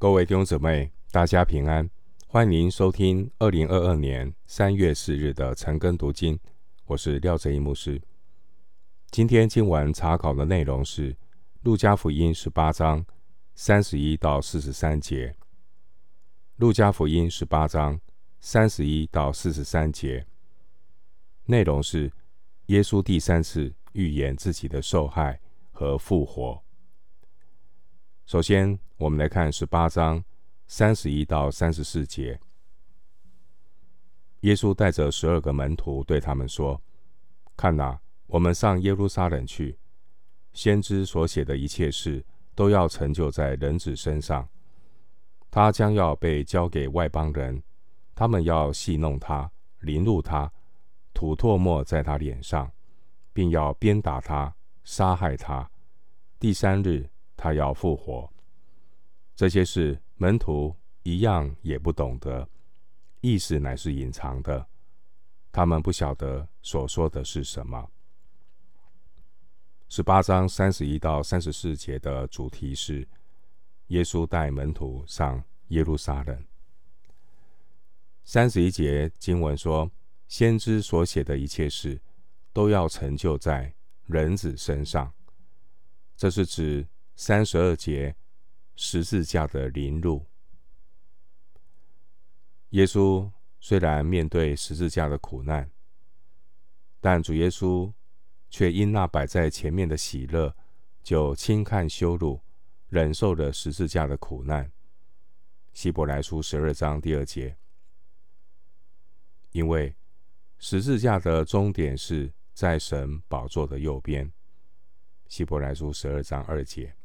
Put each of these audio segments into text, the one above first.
各位弟兄姊妹，大家平安，欢迎您收听二零二二年三月四日的晨更读经。我是廖哲一牧师。今天经文查考的内容是《路加福音》十八章三十一到四十三节。《路加福音》十八章三十一到四十三节内容是耶稣第三次预言自己的受害和复活。首先，我们来看十八章三十一到三十四节。耶稣带着十二个门徒对他们说：“看哪，我们上耶路撒冷去，先知所写的一切事都要成就在人子身上。他将要被交给外邦人，他们要戏弄他，凌辱他，吐唾沫在他脸上，并要鞭打他，杀害他。第三日。”他要复活，这些事门徒一样也不懂得，意思乃是隐藏的，他们不晓得所说的是什么。十八章三十一到三十四节的主题是耶稣带门徒上耶路撒冷。三十一节经文说，先知所写的一切事都要成就在人子身上，这是指。三十二节，十字架的凌辱。耶稣虽然面对十字架的苦难，但主耶稣却因那摆在前面的喜乐，就轻看羞辱，忍受了十字架的苦难。希伯来书十二章第二节，因为十字架的终点是在神宝座的右边。希伯来书十二章二节。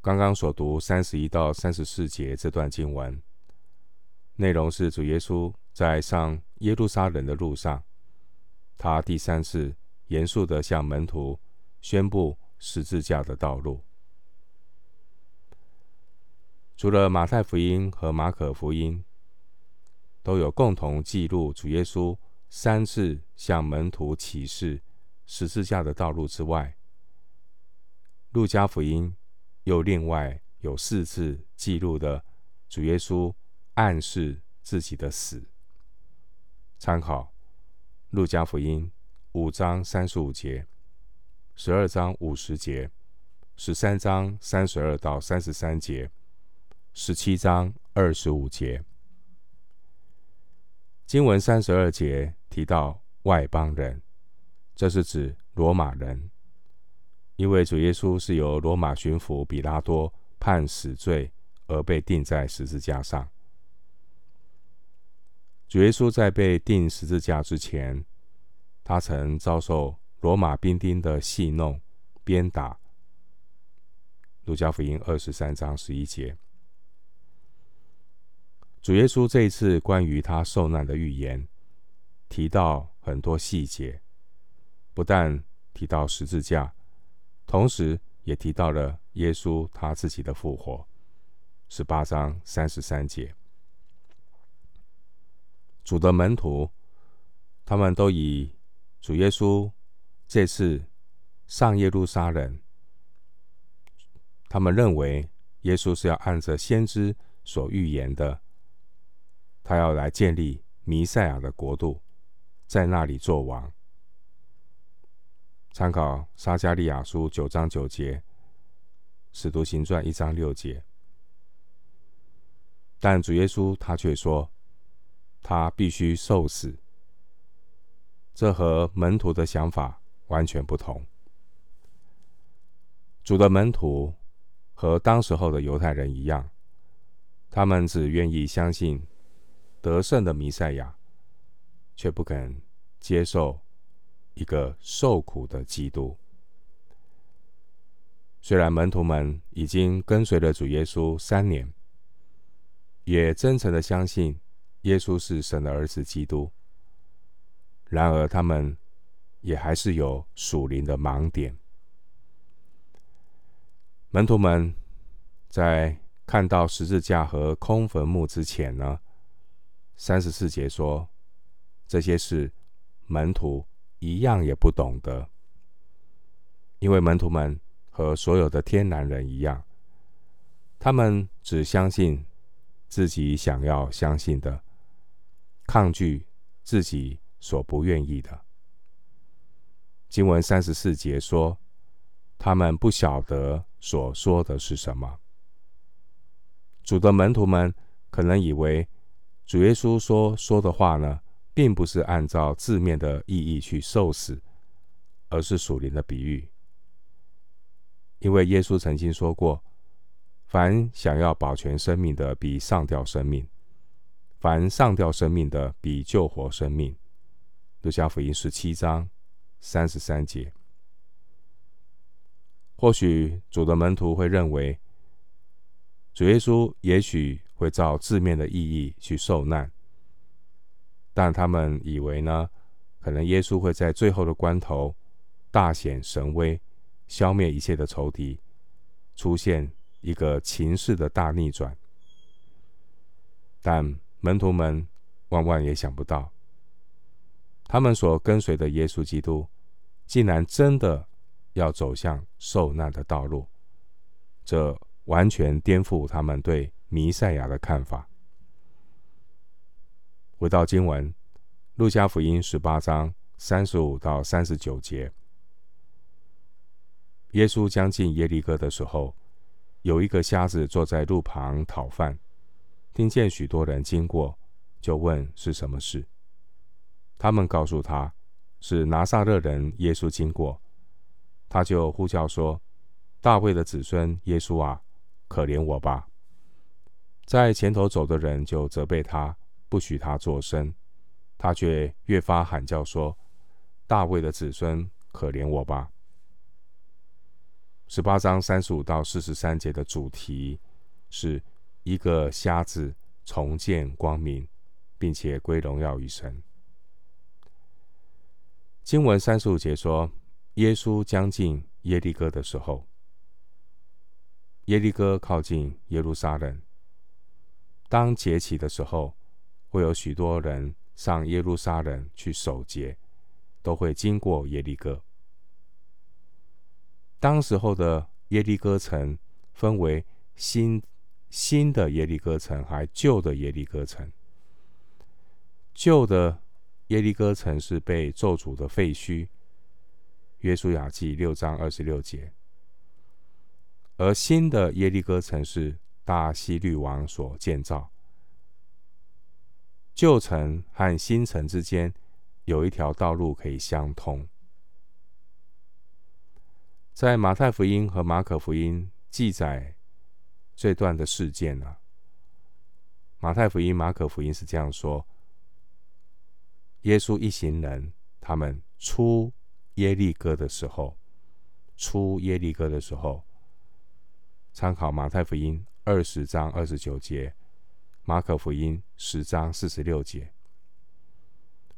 刚刚所读三十一到三十四节这段经文，内容是主耶稣在上耶路撒冷的路上，他第三次严肃地向门徒宣布十字架的道路。除了马太福音和马可福音都有共同记录主耶稣三次向门徒启示十字架的道路之外，路加福音。又另外有四次记录的主耶稣暗示自己的死。参考《路加福音》五章三十五节、十二章五十节、十三章三十二到三十三节、十七章二十五节。经文三十二节提到外邦人，这是指罗马人。因为主耶稣是由罗马巡抚比拉多判死罪而被钉在十字架上。主耶稣在被钉十字架之前，他曾遭受罗马兵丁的戏弄、鞭打。路加福音二十三章十一节。主耶稣这一次关于他受难的预言，提到很多细节，不但提到十字架。同时，也提到了耶稣他自己的复活，十八章三十三节。主的门徒，他们都以主耶稣这次上耶路撒冷，他们认为耶稣是要按着先知所预言的，他要来建立弥赛亚的国度，在那里作王。参考撒迦利亚书九章九节，使徒行传一章六节。但主耶稣他却说，他必须受死。这和门徒的想法完全不同。主的门徒和当时候的犹太人一样，他们只愿意相信得胜的弥赛亚，却不肯接受。一个受苦的基督。虽然门徒们已经跟随了主耶稣三年，也真诚的相信耶稣是神的儿子基督，然而他们也还是有属灵的盲点。门徒们在看到十字架和空坟墓之前呢，三十四节说，这些事门徒。一样也不懂得，因为门徒们和所有的天然人一样，他们只相信自己想要相信的，抗拒自己所不愿意的。经文三十四节说，他们不晓得所说的是什么。主的门徒们可能以为主耶稣说说的话呢，并不是按照字面的意义去受死，而是属灵的比喻。因为耶稣曾经说过：“凡想要保全生命的，比上吊生命；凡上吊生命的，比救活生命。”路加福音十七章三十三节。或许主的门徒会认为，主耶稣也许会照字面的意义去受难，但他们以为呢，可能耶稣会在最后的关头大显神威，消灭一切的仇敌，出现一个情势的大逆转。但门徒们万万也想不到，他们所跟随的耶稣基督，竟然真的要走向受难的道路，这。完全颠覆他们对弥赛亚的看法。回到经文，《路加福音》十八章三十五到三十九节，耶稣将近耶利哥的时候，有一个瞎子坐在路旁讨饭，听见许多人经过，就问是什么事。他们告诉他，是拿撒勒人耶稣经过，他就呼叫说：“大卫的子孙耶稣啊！”可怜我吧！在前头走的人就责备他，不许他作声。他却越发喊叫说：“大卫的子孙，可怜我吧！”十八章三十五到四十三节的主题是一个瞎子重见光明，并且归荣耀于神。经文三十五节说：“耶稣将近耶利哥的时候。”耶利哥靠近耶路撒冷。当节期的时候，会有许多人上耶路撒冷去守节，都会经过耶利哥。当时候的耶利哥城分为新新的耶利哥城，还旧的耶利哥城。旧的耶利哥城是被咒诅的废墟。约书亚记六章二十六节。而新的耶利哥城是大希律王所建造。旧城和新城之间有一条道路可以相通。在马太福音和马可福音记载这段的事件呢、啊，马太福音、马可福音是这样说：耶稣一行人他们出耶利哥的时候，出耶利哥的时候。参考马太福音二十章二十九节，马可福音十章四十六节。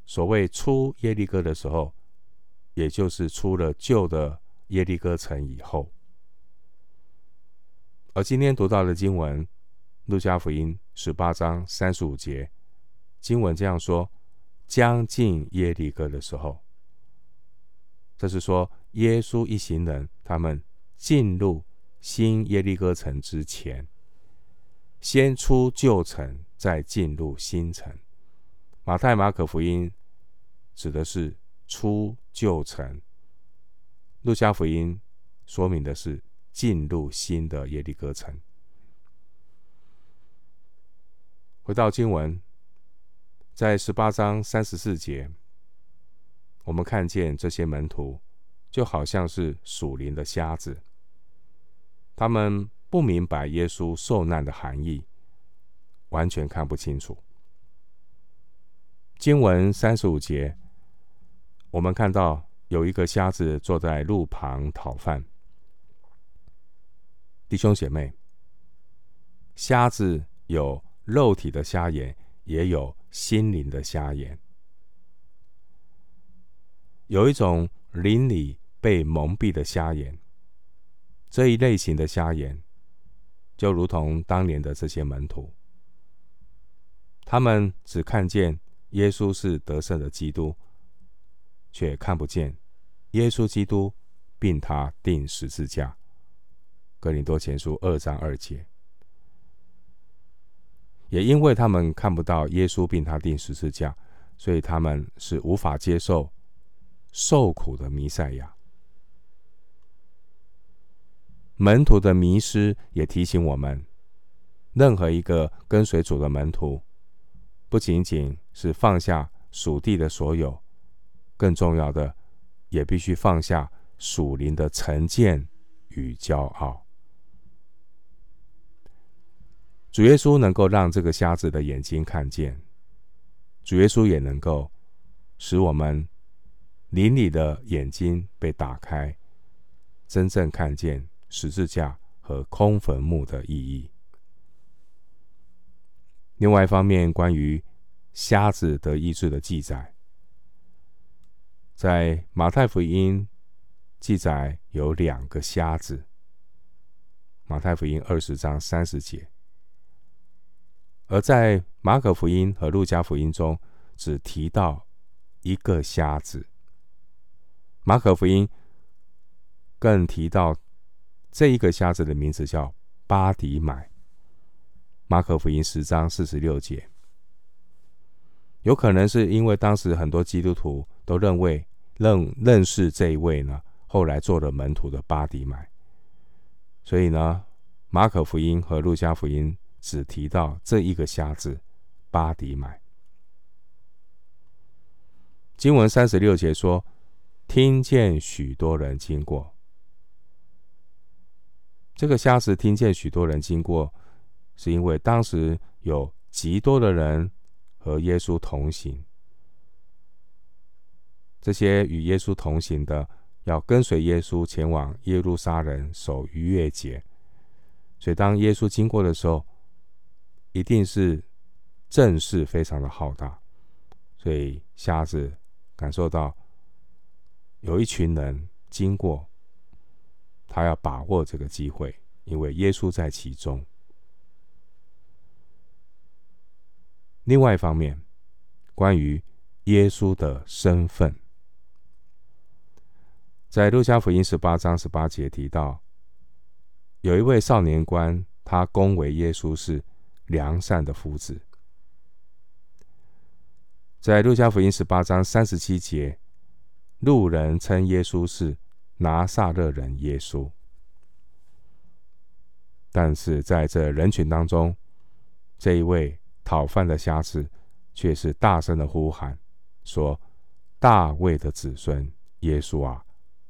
所谓出耶利哥的时候，也就是出了旧的耶利哥城以后。而今天读到的经文，路加福音十八章三十五节，经文这样说：将近耶利哥的时候，这是说耶稣一行人他们进入。新耶利哥城之前，先出旧城，再进入新城。马太、马可福音指的是出旧城，路加福音说明的是进入新的耶利哥城。回到经文，在十八章三十四节，我们看见这些门徒就好像是属灵的瞎子。他们不明白耶稣受难的含义，完全看不清楚。经文三十五节，我们看到有一个瞎子坐在路旁讨饭。弟兄姐妹，瞎子有肉体的瞎眼，也有心灵的瞎眼。有一种灵里被蒙蔽的瞎眼。这一类型的瞎眼，就如同当年的这些门徒，他们只看见耶稣是得胜的基督，却看不见耶稣基督并他钉十字架。哥林多前书二章二节，也因为他们看不到耶稣并他钉十字架，所以他们是无法接受受苦的弥赛亚。门徒的迷失也提醒我们，任何一个跟随主的门徒，不仅仅是放下属地的所有，更重要的，也必须放下属灵的成见与骄傲。主耶稣能够让这个瞎子的眼睛看见，主耶稣也能够使我们邻里的眼睛被打开，真正看见十字架和空坟墓的意义。另外一方面，关于瞎子得医治的记载，在马太福音记载有两个瞎子，马太福音二十章三十节。而在马可福音和路加福音中，只提到一个瞎子。马可福音更提到这一个瞎子的名字叫巴迪买。马可福音十章四十六节，有可能是因为当时很多基督徒都认为认认识这一位呢，后来做了门徒的巴迪买，所以呢，马可福音和路加福音。只提到这一个瞎子巴迪买。经文三十六节说，听见许多人经过。这个瞎子听见许多人经过，是因为当时有极多的人和耶稣同行。这些与耶稣同行的，要跟随耶稣前往耶路撒冷守逾越节，所以当耶稣经过的时候，一定是阵势非常的浩大，所以瞎子感受到有一群人经过，他要把握这个机会，因为耶稣在其中。另外一方面，关于耶稣的身份，在路加福音十八章十八节提到，有一位少年官，他恭维耶稣是。良善的夫子，在路加福音十八章三十七节，路人称耶稣是拿撒勒人耶稣，但是在这人群当中，这一位讨饭的瞎子却是大声的呼喊，说：“大卫的子孙耶稣啊，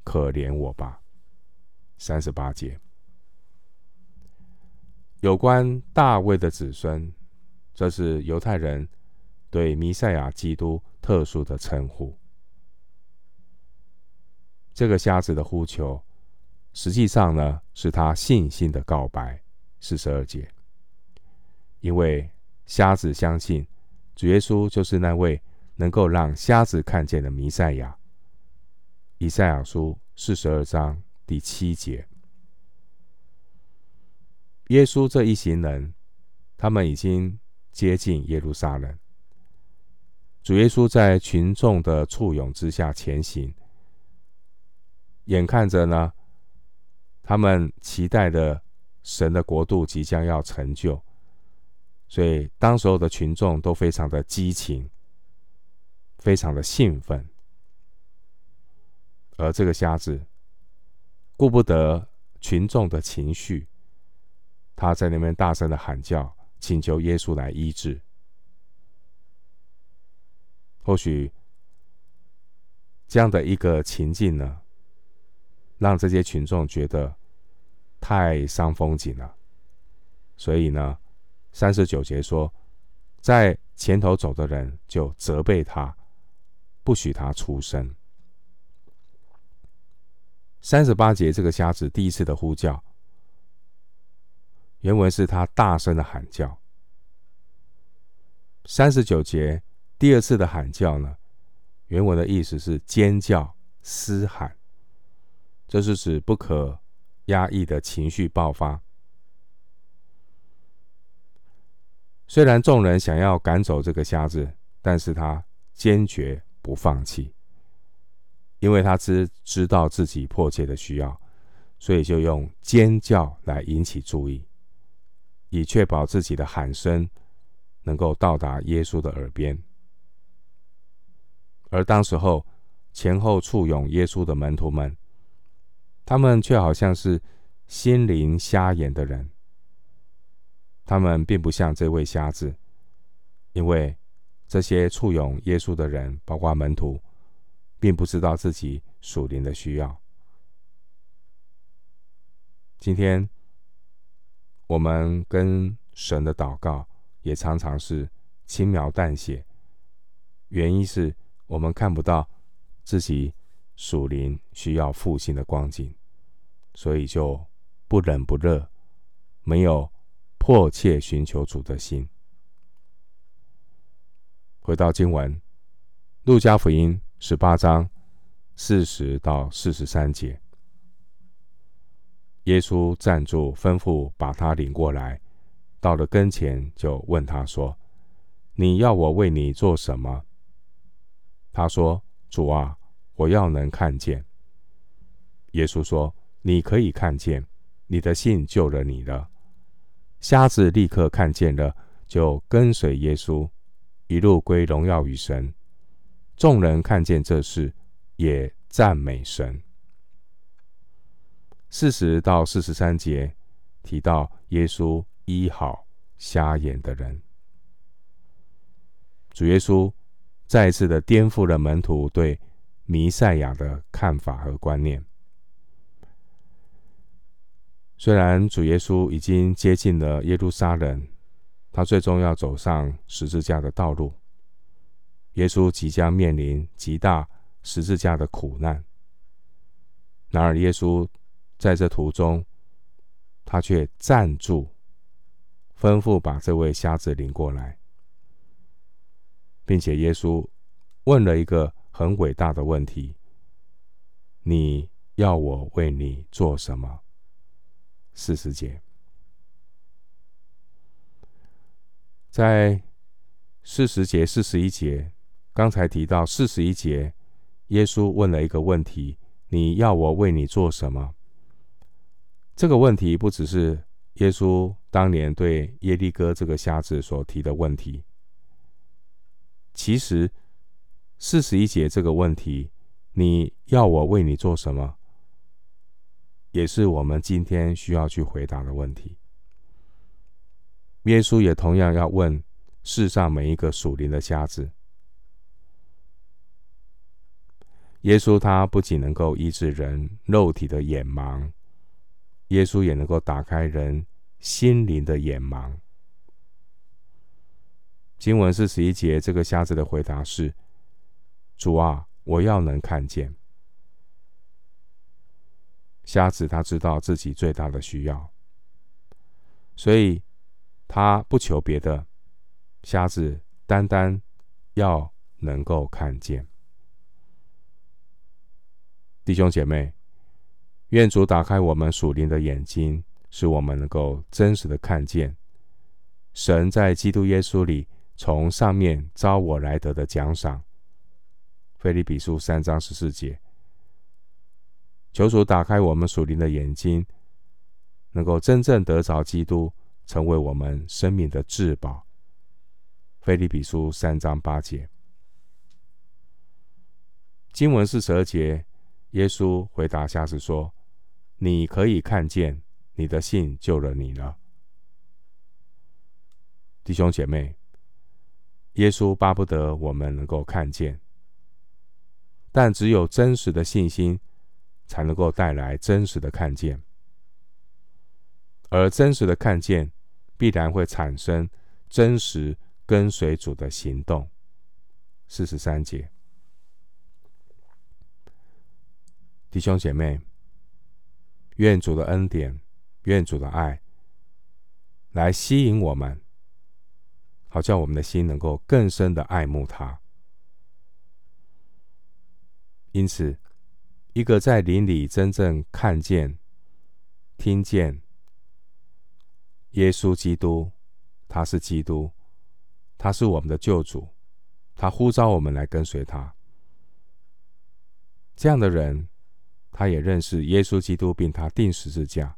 可怜我吧！”三十八节。有关大卫的子孙，这是犹太人对弥赛亚基督特殊的称呼。这个瞎子的呼求，实际上呢，是他信心的告白。四十二节，因为瞎子相信主耶稣就是那位能够让瞎子看见的弥赛亚。以赛亚书四十二章第七节。耶稣这一行人，他们已经接近耶路撒冷。主耶稣在群众的簇拥之下前行，眼看着呢，他们期待的神的国度即将要成就，所以当所有的群众都非常的激情，非常的兴奋。而这个瞎子顾不得群众的情绪。他在那边大声的喊叫，请求耶稣来医治。或许这样的一个情境呢，让这些群众觉得太伤风景了。所以呢，三十九节说，在前头走的人就责备他，不许他出声。三十八节，这个瞎子第一次的呼叫。原文是他大声的喊叫。三十九节第二次的喊叫呢，原文的意思是尖叫、嘶喊，这是指不可压抑的情绪爆发。虽然众人想要赶走这个瞎子，但是他坚决不放弃，因为他知知道自己迫切的需要，所以就用尖叫来引起注意。以确保自己的喊声能够到达耶稣的耳边。而当时候前后簇拥耶稣的门徒们，他们却好像是心灵瞎眼的人。他们并不像这位瞎子，因为这些簇拥耶稣的人，包括门徒，并不知道自己属灵的需要。今天我们跟神的祷告，也常常是轻描淡写，原因是我们看不到自己属灵需要复兴的光景，所以就不冷不热，没有迫切寻求主的心。回到经文，《路加福音》十八章四十到四十三节，耶稣站住，吩咐把他领过来。到了跟前，就问他说：“你要我为你做什么？”他说：“主啊，我要能看见。”耶稣说：“你可以看见，你的信救了你了。”瞎子立刻看见了，就跟随耶稣，一路归荣耀与神。众人看见这事，也赞美神。四十到四十三节提到耶稣。医好瞎眼的人，主耶稣再次的颠覆了门徒对弥赛亚的看法和观念。虽然主耶稣已经接近了耶路撒冷，他最终要走上十字架的道路。耶稣即将面临极大十字架的苦难，然而耶稣在这途中，他却站住。吩咐把这位瞎子领过来，并且耶稣问了一个很伟大的问题：“你要我为你做什么？”四十节，在四十节、四十一节，刚才提到四十一节，耶稣问了一个问题：“你要我为你做什么？”这个问题不只是。耶稣当年对耶利哥这个瞎子所提的问题，其实四十一节这个问题，你要我为你做什么，也是我们今天需要去回答的问题。耶稣也同样要问世上每一个属灵的瞎子。耶稣他不仅能够医治人肉体的眼盲。耶稣也能够打开人心灵的眼盲。经文四十一节，这个瞎子的回答是：“主啊，我要能看见。”瞎子他知道自己最大的需要，所以他不求别的，瞎子单单要能够看见。弟兄姐妹。愿主打开我们属灵的眼睛，使我们能够真实的看见神在基督耶稣里从上面召我来得的奖赏。腓立比书三章十四节，求主打开我们属灵的眼睛，能够真正得着基督，成为我们生命的至宝。腓立比书三章八节，经文是十二节，耶稣回答瞎子说。你可以看见，你的信救了你了，弟兄姐妹。耶稣巴不得我们能够看见，但只有真实的信心，才能够带来真实的看见，而真实的看见，必然会产生真实跟随主的行动。四十三节，弟兄姐妹。愿主的恩典，愿主的爱，来吸引我们，好叫我们的心能够更深的爱慕他。因此，一个在灵里真正看见、听见耶稣基督，他是基督，他是我们的救主，他呼召我们来跟随他，这样的人。他也认识耶稣基督，并他钉十字架。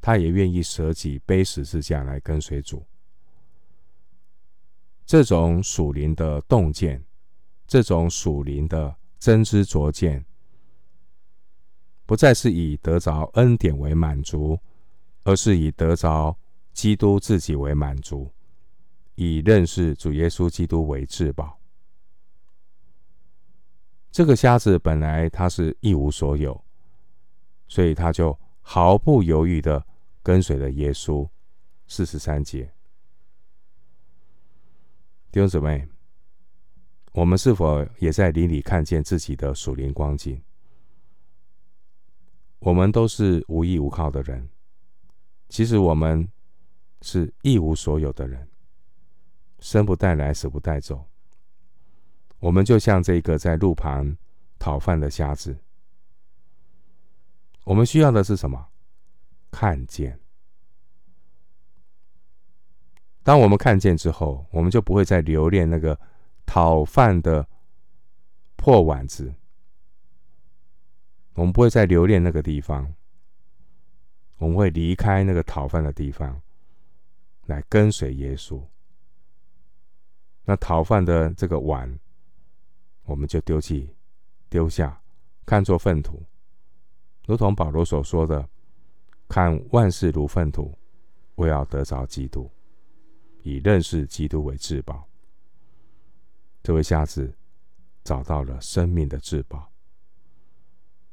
他也愿意舍己背十字架来跟随主。这种属灵的洞见，这种属灵的真知灼见，不再是以得着恩典为满足，而是以得着基督自己为满足，以认识主耶稣基督为至宝。这个瞎子本来他是一无所有，所以他就毫不犹豫的跟随了耶稣。四十三节，弟兄姊妹，我们是否也在林里看见自己的属灵光景？我们都是无依无靠的人，其实我们是一无所有的人，生不带来，死不带走。我们就像这个在路旁讨饭的瞎子，我们需要的是什么？看见。当我们看见之后，我们就不会再留恋那个讨饭的破碗子，我们不会再留恋那个地方，我们会离开那个讨饭的地方，来跟随耶稣。那讨饭的这个碗，我们就丢弃、丢下，看作粪土，如同保罗所说的：“看万事如粪土，为要得着基督。”以认识基督为至宝，这位瞎子找到了生命的至宝。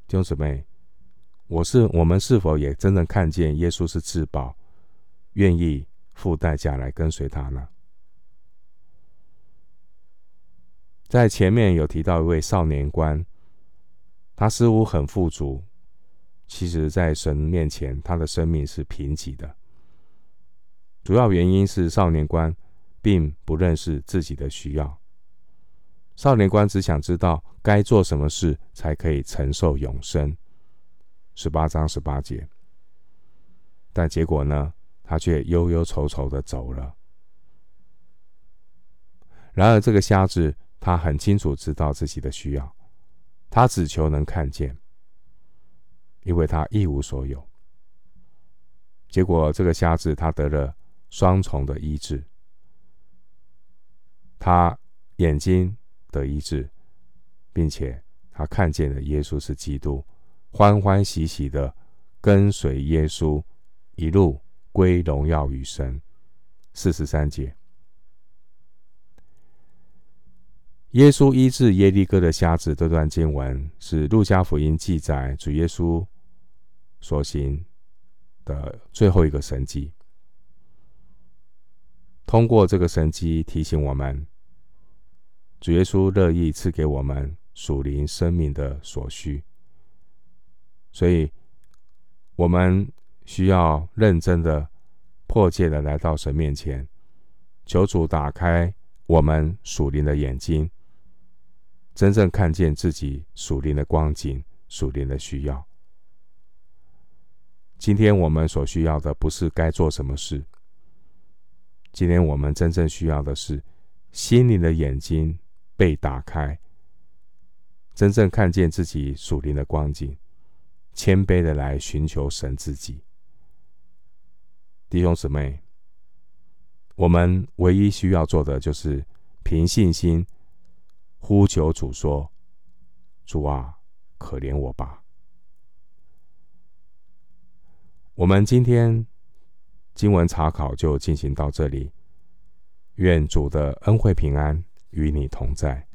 弟兄姊妹，我是我们是否也真正看见耶稣是至宝，愿意付代价来跟随他呢？在前面有提到一位少年官，他似乎很富足，其实，在神面前，他的生命是贫瘠的。主要原因是少年官并不认识自己的需要。少年官只想知道该做什么事才可以承受永生。十八章十八节。但结果呢？他却忧忧愁愁的走了。然而，这个瞎子他很清楚知道自己的需要，他只求能看见，因为他一无所有。结果，这个瞎子他得了。双重的医治，他眼睛得医治，并且他看见了耶稣是基督，欢欢喜喜的跟随耶稣，一路归荣耀与神。四十三节，耶稣医治耶利哥的瞎子这段经文，是路加福音记载主耶稣所行的最后一个神迹。通过这个神迹提醒我们，主耶稣乐意赐给我们属灵生命的所需，所以我们需要认真的、迫切的来到神面前，求主打开我们属灵的眼睛，真正看见自己属灵的光景、属灵的需要。今天我们所需要的不是该做什么事。今天我们真正需要的是心灵的眼睛被打开，真正看见自己属灵的光景，谦卑的来寻求神自己。弟兄姊妹，我们唯一需要做的就是凭信心呼求主说：“主啊，可怜我吧。”我们今天。经文查考就进行到这里，愿主的恩惠平安与你同在。